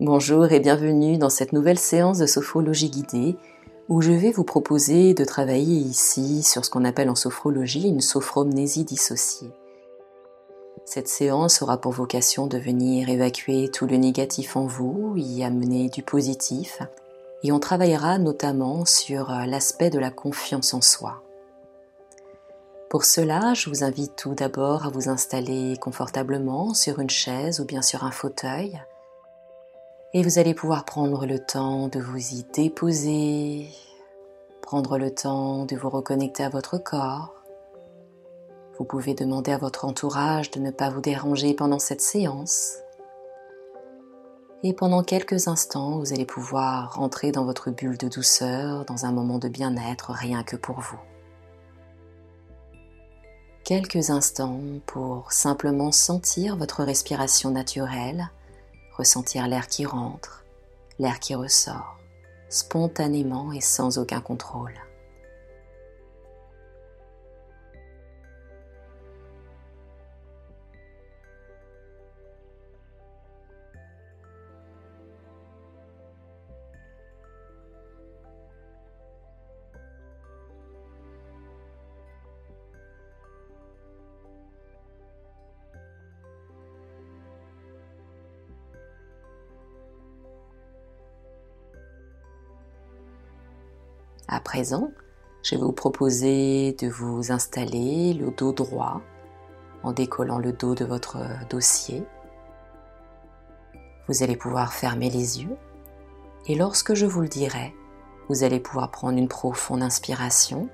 Bonjour et bienvenue dans cette nouvelle séance de sophrologie guidée où je vais vous proposer de travailler ici sur ce qu'on appelle en sophrologie une sophromnésie dissociée. Cette séance aura pour vocation de venir évacuer tout le négatif en vous, y amener du positif, et on travaillera notamment sur l'aspect de la confiance en soi. Pour cela, je vous invite tout d'abord à vous installer confortablement sur une chaise ou bien sur un fauteuil et vous allez pouvoir prendre le temps de vous y déposer, prendre le temps de vous reconnecter à votre corps. Vous pouvez demander à votre entourage de ne pas vous déranger pendant cette séance. Et pendant quelques instants, vous allez pouvoir rentrer dans votre bulle de douceur, dans un moment de bien-être rien que pour vous. Quelques instants pour simplement sentir votre respiration naturelle ressentir l'air qui rentre, l'air qui ressort, spontanément et sans aucun contrôle. À présent, je vais vous proposer de vous installer le dos droit en décollant le dos de votre dossier. Vous allez pouvoir fermer les yeux et lorsque je vous le dirai, vous allez pouvoir prendre une profonde inspiration,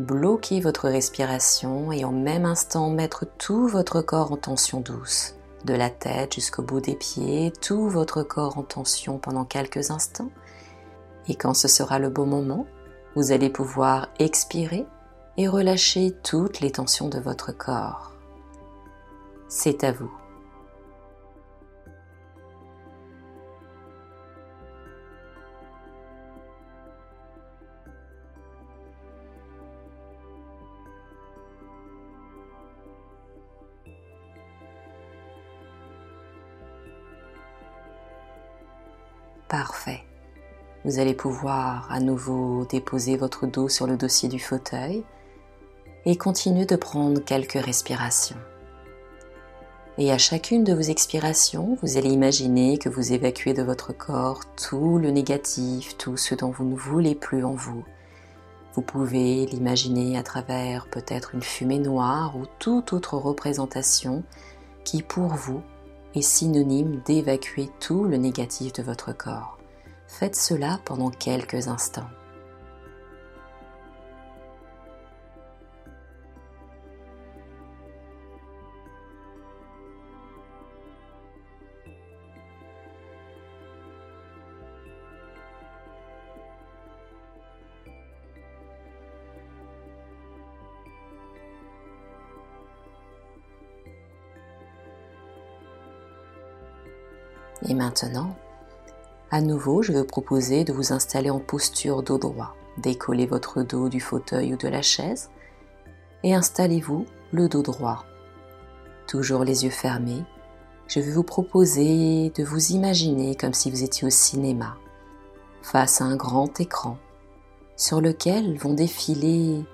bloquer votre respiration et en même instant mettre tout votre corps en tension douce, de la tête jusqu'au bout des pieds, tout votre corps en tension pendant quelques instants et quand ce sera le bon moment, vous allez pouvoir expirer et relâcher toutes les tensions de votre corps. C'est à vous. Parfait. Vous allez pouvoir à nouveau déposer votre dos sur le dossier du fauteuil et continuer de prendre quelques respirations. Et à chacune de vos expirations, vous allez imaginer que vous évacuez de votre corps tout le négatif, tout ce dont vous ne voulez plus en vous. Vous pouvez l'imaginer à travers peut-être une fumée noire ou toute autre représentation qui pour vous est synonyme d'évacuer tout le négatif de votre corps. Faites cela pendant quelques instants. Et maintenant, à nouveau, je vais vous proposer de vous installer en posture dos droit. Décollez votre dos du fauteuil ou de la chaise et installez-vous le dos droit. Toujours les yeux fermés, je vais vous proposer de vous imaginer comme si vous étiez au cinéma, face à un grand écran, sur lequel vont défiler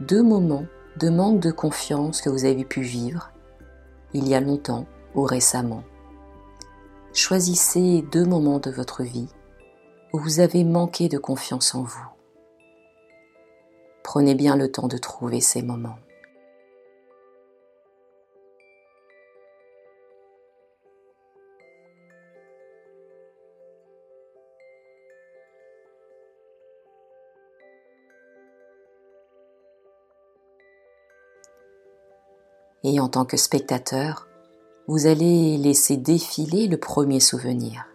deux moments de manque de confiance que vous avez pu vivre il y a longtemps ou récemment. Choisissez deux moments de votre vie où vous avez manqué de confiance en vous. Prenez bien le temps de trouver ces moments. Et en tant que spectateur, vous allez laisser défiler le premier souvenir,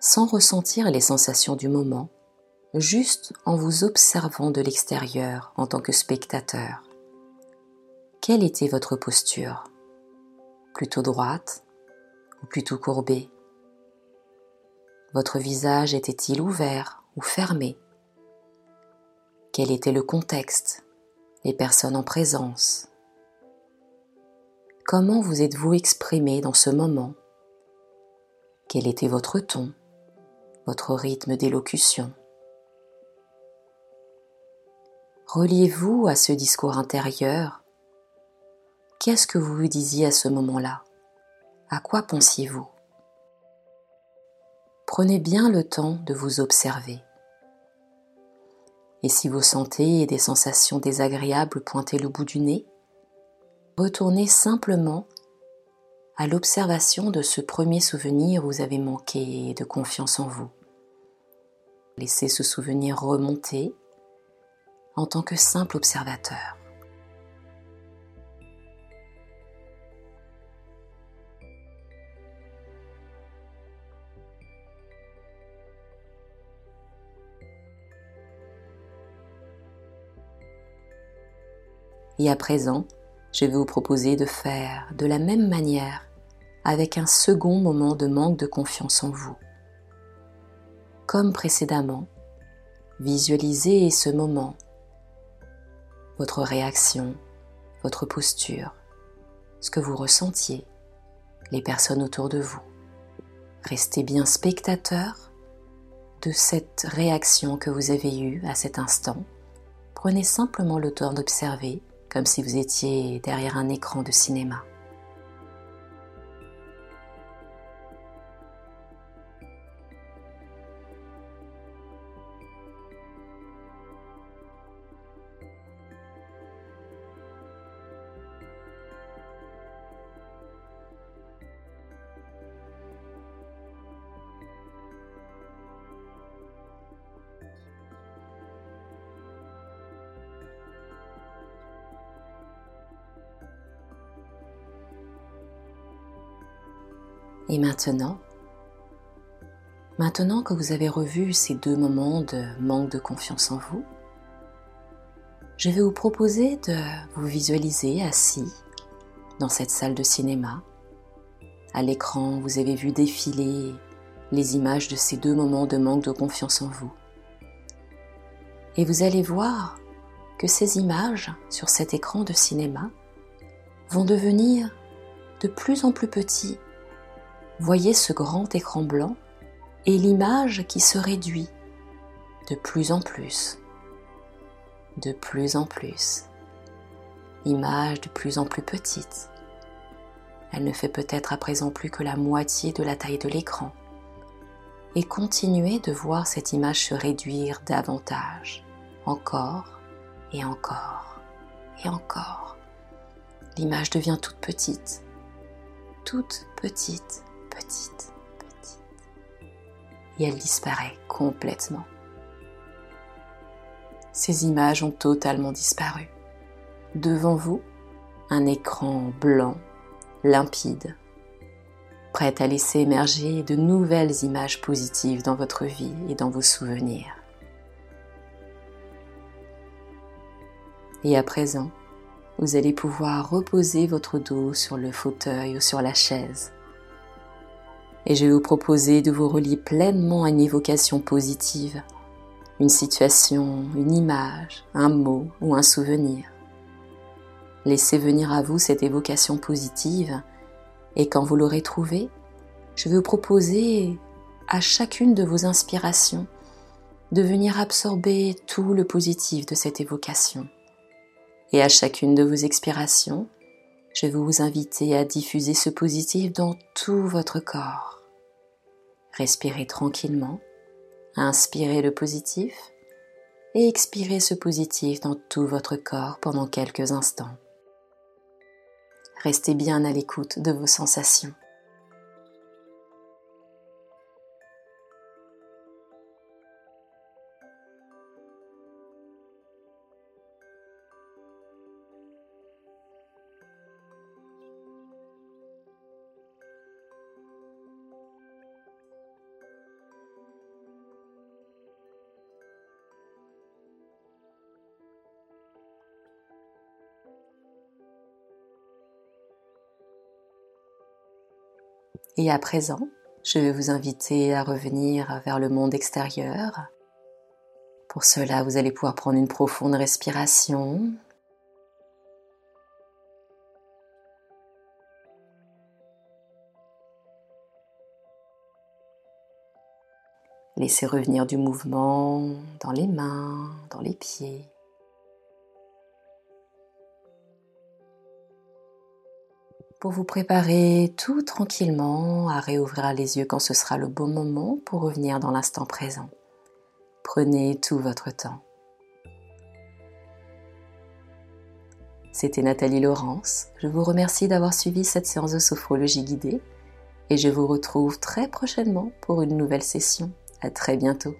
sans ressentir les sensations du moment, juste en vous observant de l'extérieur en tant que spectateur. Quelle était votre posture? Plutôt droite ou plutôt courbée? Votre visage était-il ouvert ou fermé? Quel était le contexte? Les personnes en présence? Comment vous êtes-vous exprimé dans ce moment? Quel était votre ton, votre rythme d'élocution? Reliez-vous à ce discours intérieur? Qu'est-ce que vous vous disiez à ce moment-là? À quoi pensiez-vous? Prenez bien le temps de vous observer. Et si vous sentez des sensations désagréables pointer le bout du nez, retournez simplement à l'observation de ce premier souvenir où vous avez manqué de confiance en vous. Laissez ce souvenir remonter en tant que simple observateur. Et à présent, je vais vous proposer de faire de la même manière avec un second moment de manque de confiance en vous. Comme précédemment, visualisez ce moment, votre réaction, votre posture, ce que vous ressentiez, les personnes autour de vous. Restez bien spectateur de cette réaction que vous avez eue à cet instant. Prenez simplement le temps d'observer comme si vous étiez derrière un écran de cinéma. Et maintenant, maintenant que vous avez revu ces deux moments de manque de confiance en vous, je vais vous proposer de vous visualiser assis dans cette salle de cinéma. À l'écran, vous avez vu défiler les images de ces deux moments de manque de confiance en vous. Et vous allez voir que ces images sur cet écran de cinéma vont devenir de plus en plus petits voyez ce grand écran blanc et l'image qui se réduit de plus en plus, de plus en plus. Image de plus en plus petite. Elle ne fait peut-être à présent plus que la moitié de la taille de l'écran. Et continuez de voir cette image se réduire davantage, encore et encore et encore. L'image devient toute petite, toute petite petite, petite. Et elle disparaît complètement. Ces images ont totalement disparu. Devant vous, un écran blanc, limpide, prêt à laisser émerger de nouvelles images positives dans votre vie et dans vos souvenirs. Et à présent, vous allez pouvoir reposer votre dos sur le fauteuil ou sur la chaise et je vais vous proposer de vous relier pleinement à une évocation positive, une situation, une image, un mot ou un souvenir. Laissez venir à vous cette évocation positive et quand vous l'aurez trouvée, je vais vous proposer à chacune de vos inspirations de venir absorber tout le positif de cette évocation. Et à chacune de vos expirations, je vais vous inviter à diffuser ce positif dans tout votre corps. Respirez tranquillement, inspirez le positif et expirez ce positif dans tout votre corps pendant quelques instants. Restez bien à l'écoute de vos sensations. Et à présent, je vais vous inviter à revenir vers le monde extérieur. Pour cela, vous allez pouvoir prendre une profonde respiration. Laissez revenir du mouvement dans les mains, dans les pieds. Pour vous préparer tout tranquillement à réouvrir les yeux quand ce sera le bon moment pour revenir dans l'instant présent. Prenez tout votre temps. C'était Nathalie Laurence. Je vous remercie d'avoir suivi cette séance de sophrologie guidée et je vous retrouve très prochainement pour une nouvelle session. À très bientôt.